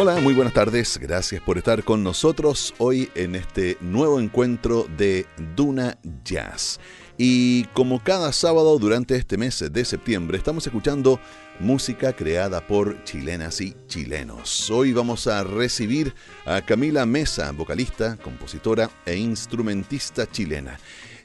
Hola, muy buenas tardes. Gracias por estar con nosotros hoy en este nuevo encuentro de Duna Jazz. Y como cada sábado durante este mes de septiembre estamos escuchando música creada por chilenas y chilenos. Hoy vamos a recibir a Camila Mesa, vocalista, compositora e instrumentista chilena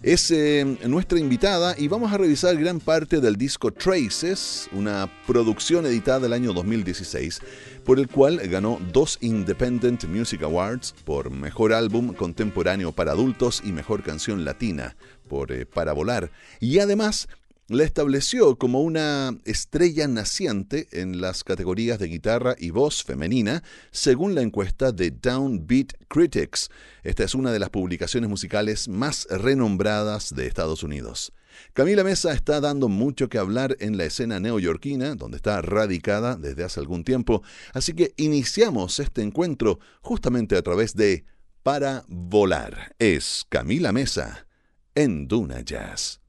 es eh, nuestra invitada y vamos a revisar gran parte del disco Traces, una producción editada del año 2016, por el cual ganó dos Independent Music Awards por Mejor Álbum Contemporáneo para Adultos y Mejor Canción Latina por eh, Para Volar. Y además la estableció como una estrella naciente en las categorías de guitarra y voz femenina, según la encuesta de Downbeat Critics. Esta es una de las publicaciones musicales más renombradas de Estados Unidos. Camila Mesa está dando mucho que hablar en la escena neoyorquina, donde está radicada desde hace algún tiempo, así que iniciamos este encuentro justamente a través de Para Volar. Es Camila Mesa en Duna Jazz.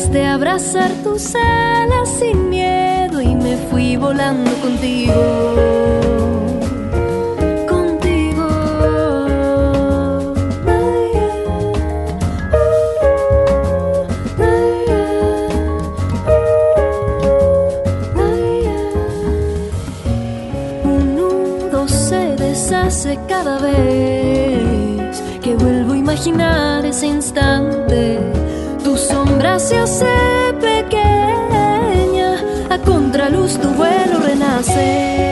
Dejaste abrazar tus alas sin miedo y me fui volando contigo. Contigo. Un nudo se deshace cada vez que vuelvo a imaginar ese instante. Sombra se hace contraluz tu vuelo renace.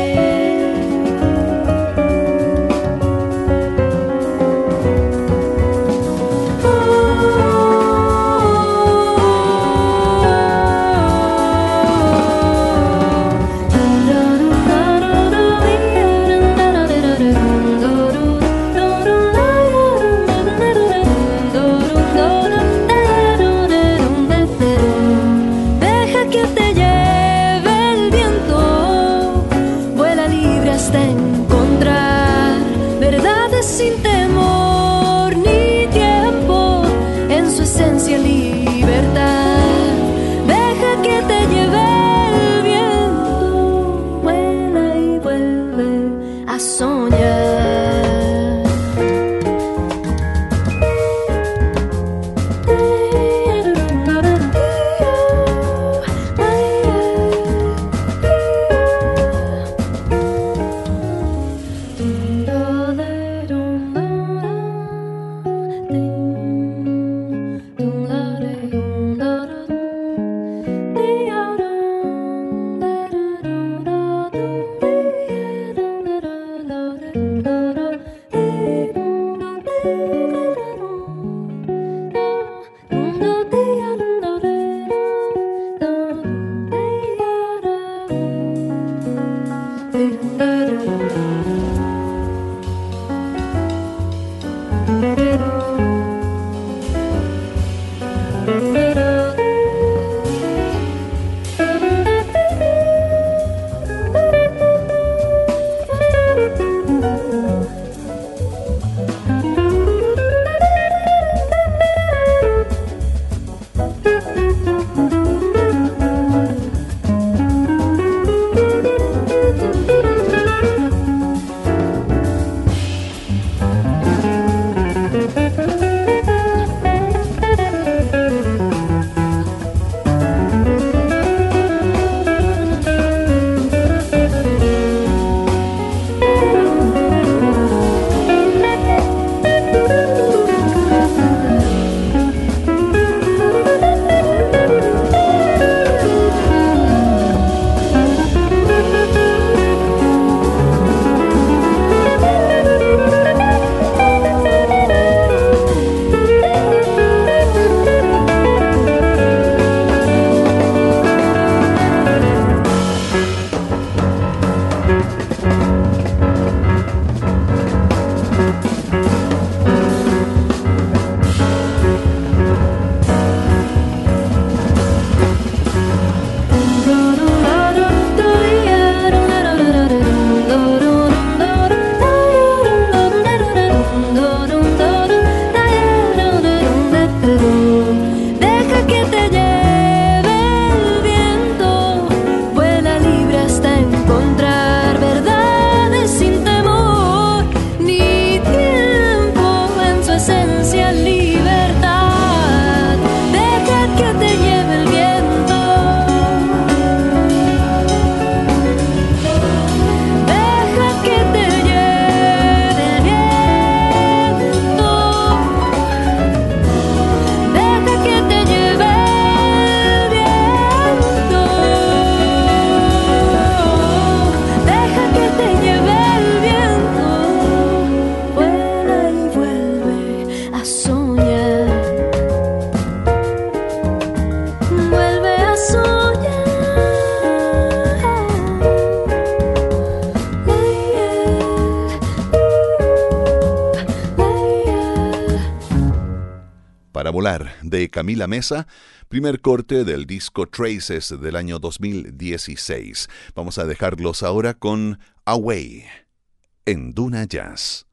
De Camila Mesa, primer corte del disco Traces del año 2016. Vamos a dejarlos ahora con Away en Duna Jazz.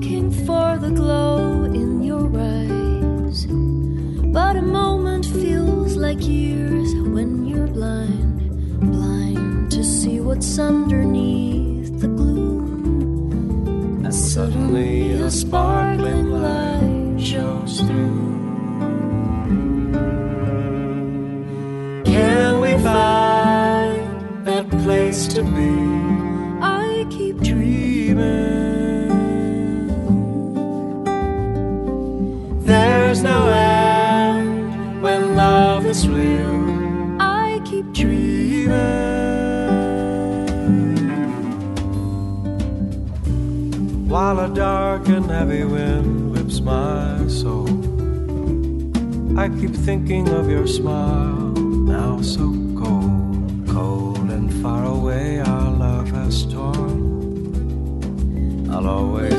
looking for the glow in your eyes. But a moment feels like years when you're blind, blind to see what's underneath the gloom. And suddenly a sparkling heavy wind whips my soul. I keep thinking of your smile, now so cold, cold and far away. Our love has torn. I'll always.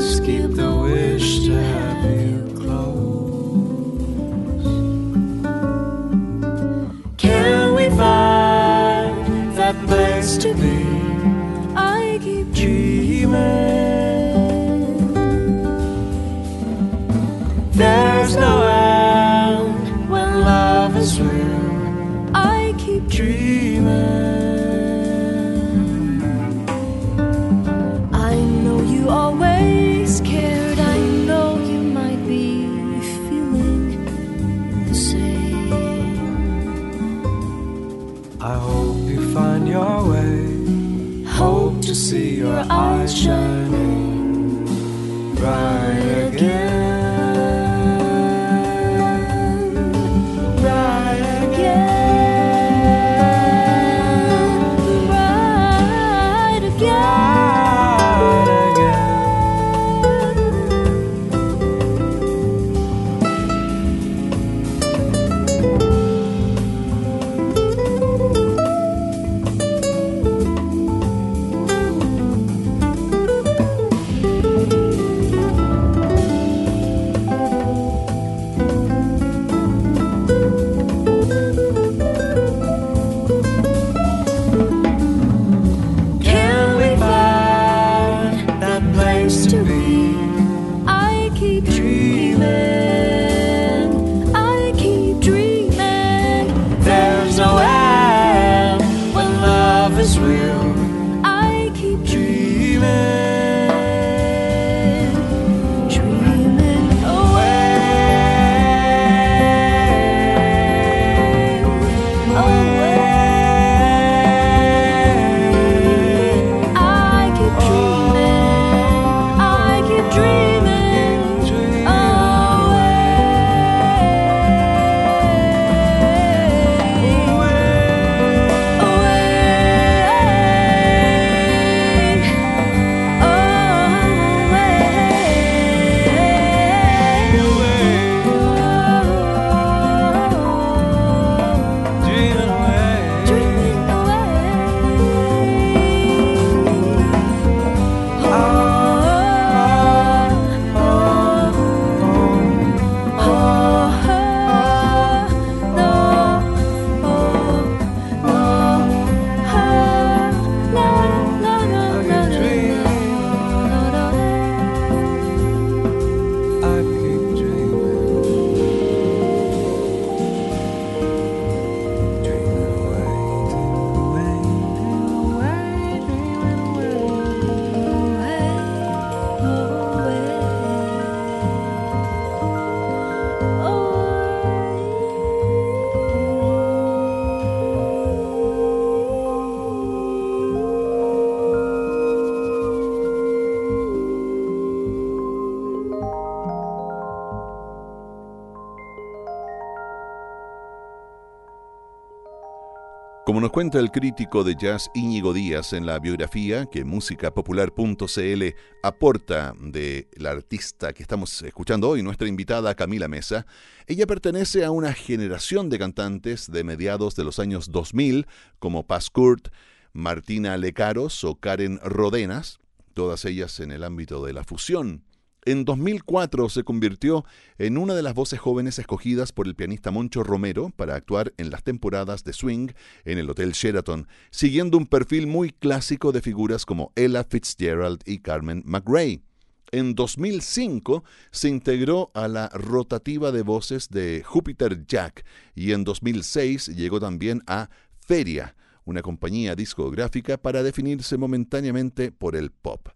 Como nos cuenta el crítico de jazz Íñigo Díaz en la biografía que musicapopular.cl aporta de la artista que estamos escuchando hoy, nuestra invitada Camila Mesa, ella pertenece a una generación de cantantes de mediados de los años 2000 como Paz Kurt, Martina Lecaros o Karen Rodenas, todas ellas en el ámbito de la fusión. En 2004 se convirtió en una de las voces jóvenes escogidas por el pianista Moncho Romero para actuar en las temporadas de Swing en el Hotel Sheraton, siguiendo un perfil muy clásico de figuras como Ella Fitzgerald y Carmen McRae. En 2005 se integró a la rotativa de voces de Jupiter Jack y en 2006 llegó también a Feria, una compañía discográfica para definirse momentáneamente por el pop.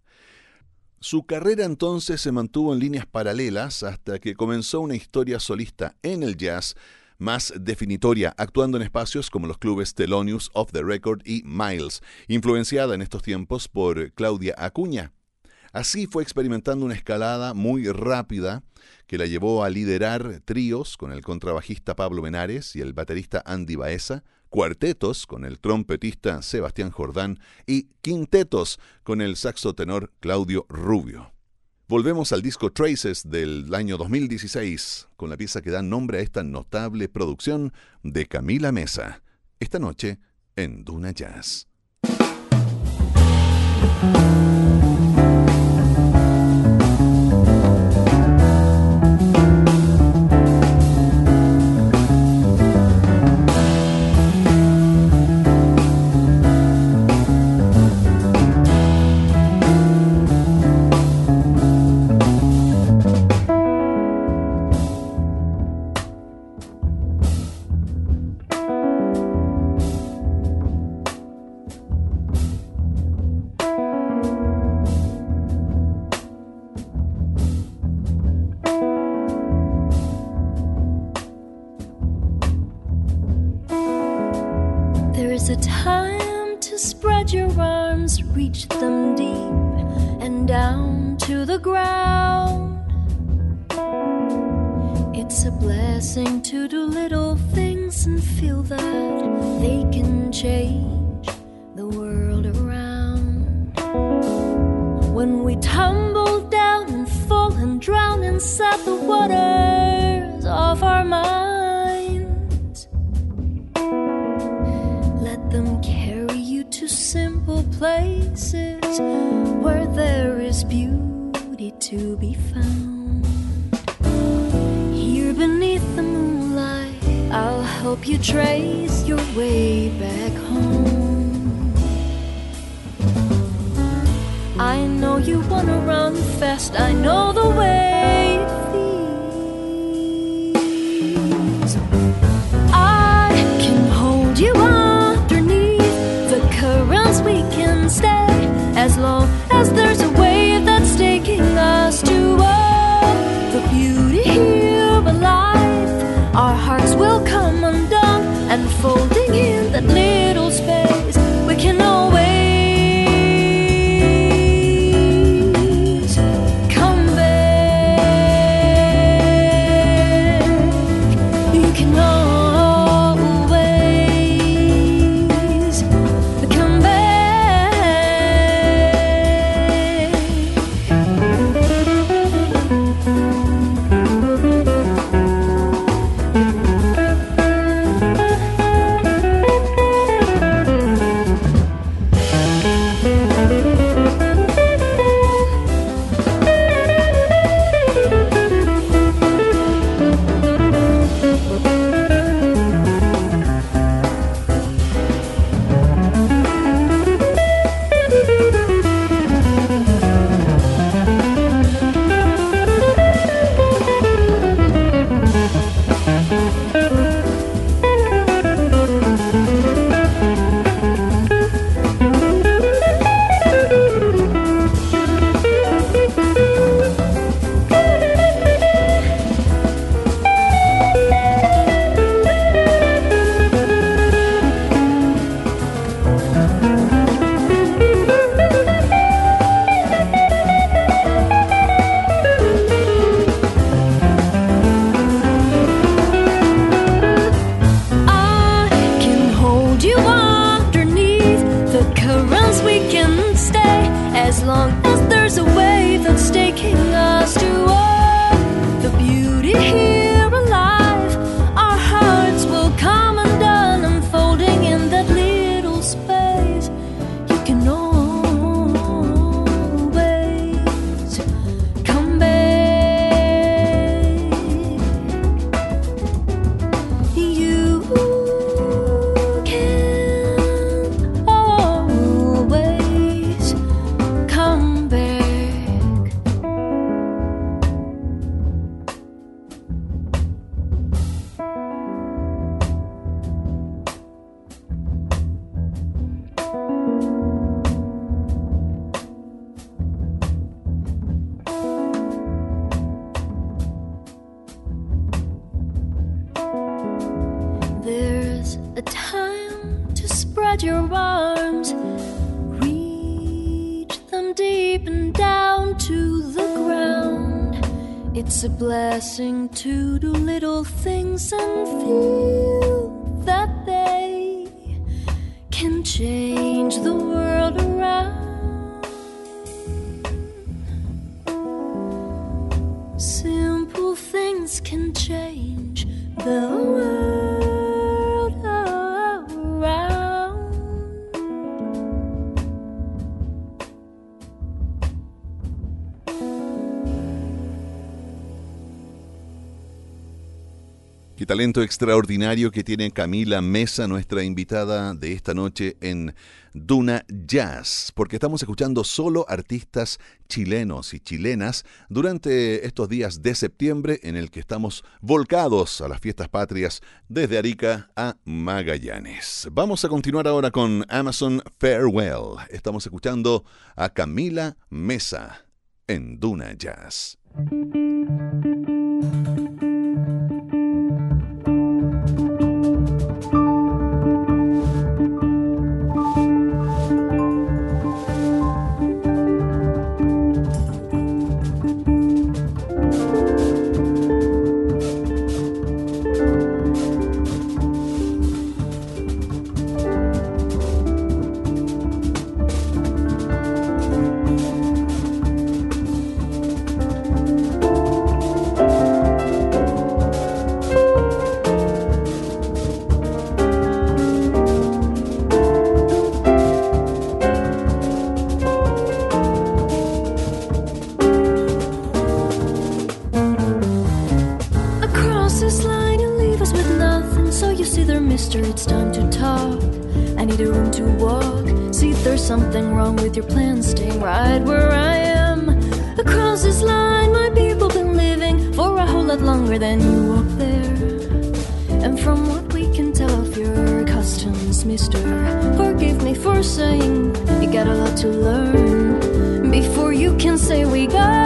Su carrera entonces se mantuvo en líneas paralelas hasta que comenzó una historia solista en el jazz más definitoria, actuando en espacios como los clubes Thelonious of the Record y Miles, influenciada en estos tiempos por Claudia Acuña. Así fue experimentando una escalada muy rápida que la llevó a liderar tríos con el contrabajista Pablo Menares y el baterista Andy Baeza, cuartetos con el trompetista Sebastián Jordán y quintetos con el saxo tenor Claudio Rubio. Volvemos al disco Traces del año 2016 con la pieza que da nombre a esta notable producción de Camila Mesa, esta noche en Duna Jazz. feel that they can change the world around. When we tumble down and fall and drown inside the waters of our minds, let them carry you to simple places. back home. I know you wanna run fast, I know the way. long. It's a blessing to do little things and feel that they can change the world around. Simple things can change the world Talento extraordinario que tiene Camila Mesa, nuestra invitada de esta noche en Duna Jazz, porque estamos escuchando solo artistas chilenos y chilenas durante estos días de septiembre en el que estamos volcados a las fiestas patrias desde Arica a Magallanes. Vamos a continuar ahora con Amazon Farewell. Estamos escuchando a Camila Mesa en Duna Jazz. To walk. See there's something wrong with your plan, staying right where I am. Across this line, my people been living for a whole lot longer than you up there. And from what we can tell of your customs, mister, forgive me for saying you got a lot to learn before you can say we got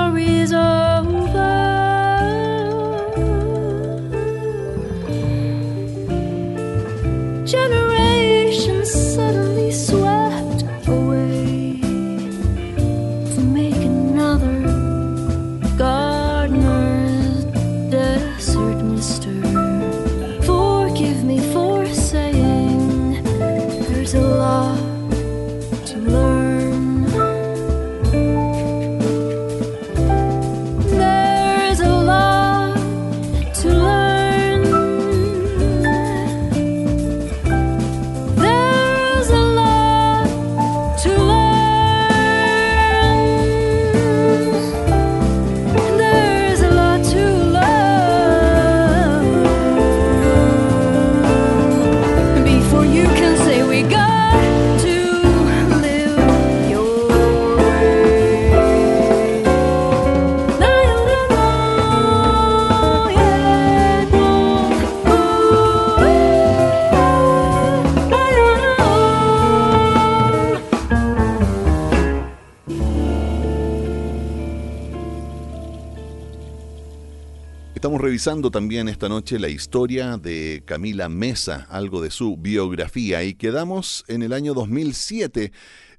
story's over. Revisando también esta noche la historia de Camila Mesa, algo de su biografía, y quedamos en el año 2007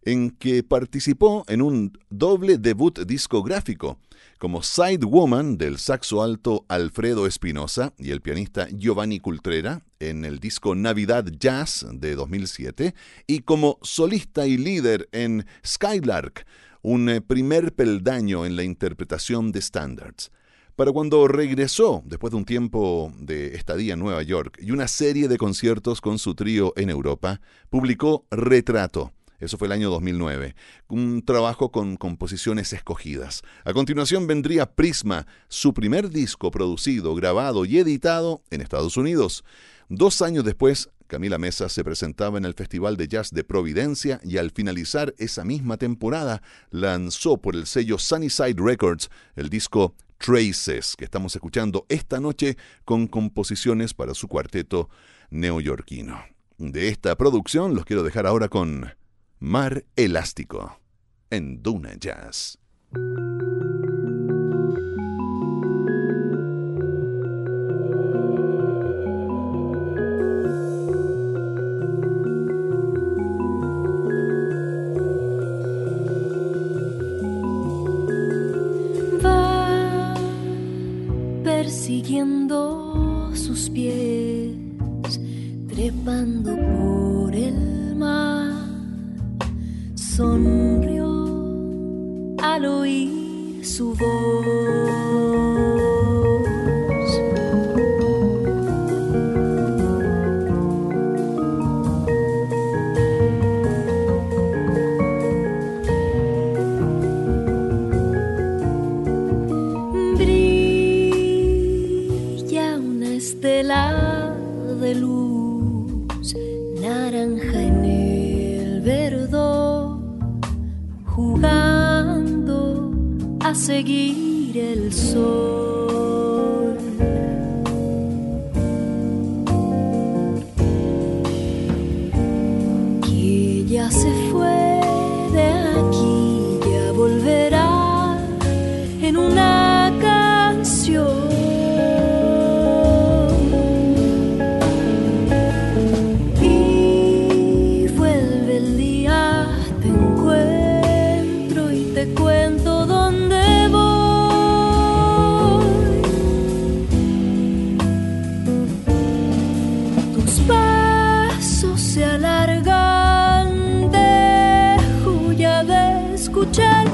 en que participó en un doble debut discográfico como side woman del saxo alto Alfredo Espinosa y el pianista Giovanni Cultrera en el disco Navidad Jazz de 2007 y como solista y líder en Skylark, un primer peldaño en la interpretación de standards. Para cuando regresó, después de un tiempo de estadía en Nueva York y una serie de conciertos con su trío en Europa, publicó Retrato. Eso fue el año 2009. Un trabajo con composiciones escogidas. A continuación vendría Prisma, su primer disco producido, grabado y editado en Estados Unidos. Dos años después, Camila Mesa se presentaba en el Festival de Jazz de Providencia y al finalizar esa misma temporada lanzó por el sello Sunnyside Records el disco Traces, que estamos escuchando esta noche con composiciones para su cuarteto neoyorquino. De esta producción los quiero dejar ahora con Mar Elástico en Duna Jazz. Pasos se alargan, dejo ya de escuchar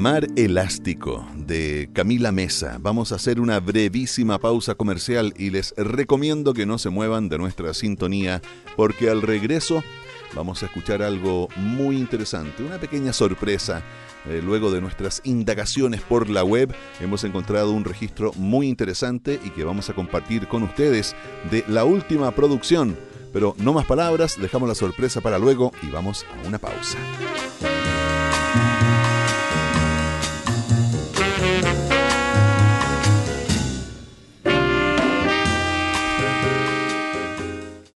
Mar Elástico de Camila Mesa. Vamos a hacer una brevísima pausa comercial y les recomiendo que no se muevan de nuestra sintonía porque al regreso vamos a escuchar algo muy interesante, una pequeña sorpresa. Eh, luego de nuestras indagaciones por la web hemos encontrado un registro muy interesante y que vamos a compartir con ustedes de la última producción. Pero no más palabras, dejamos la sorpresa para luego y vamos a una pausa.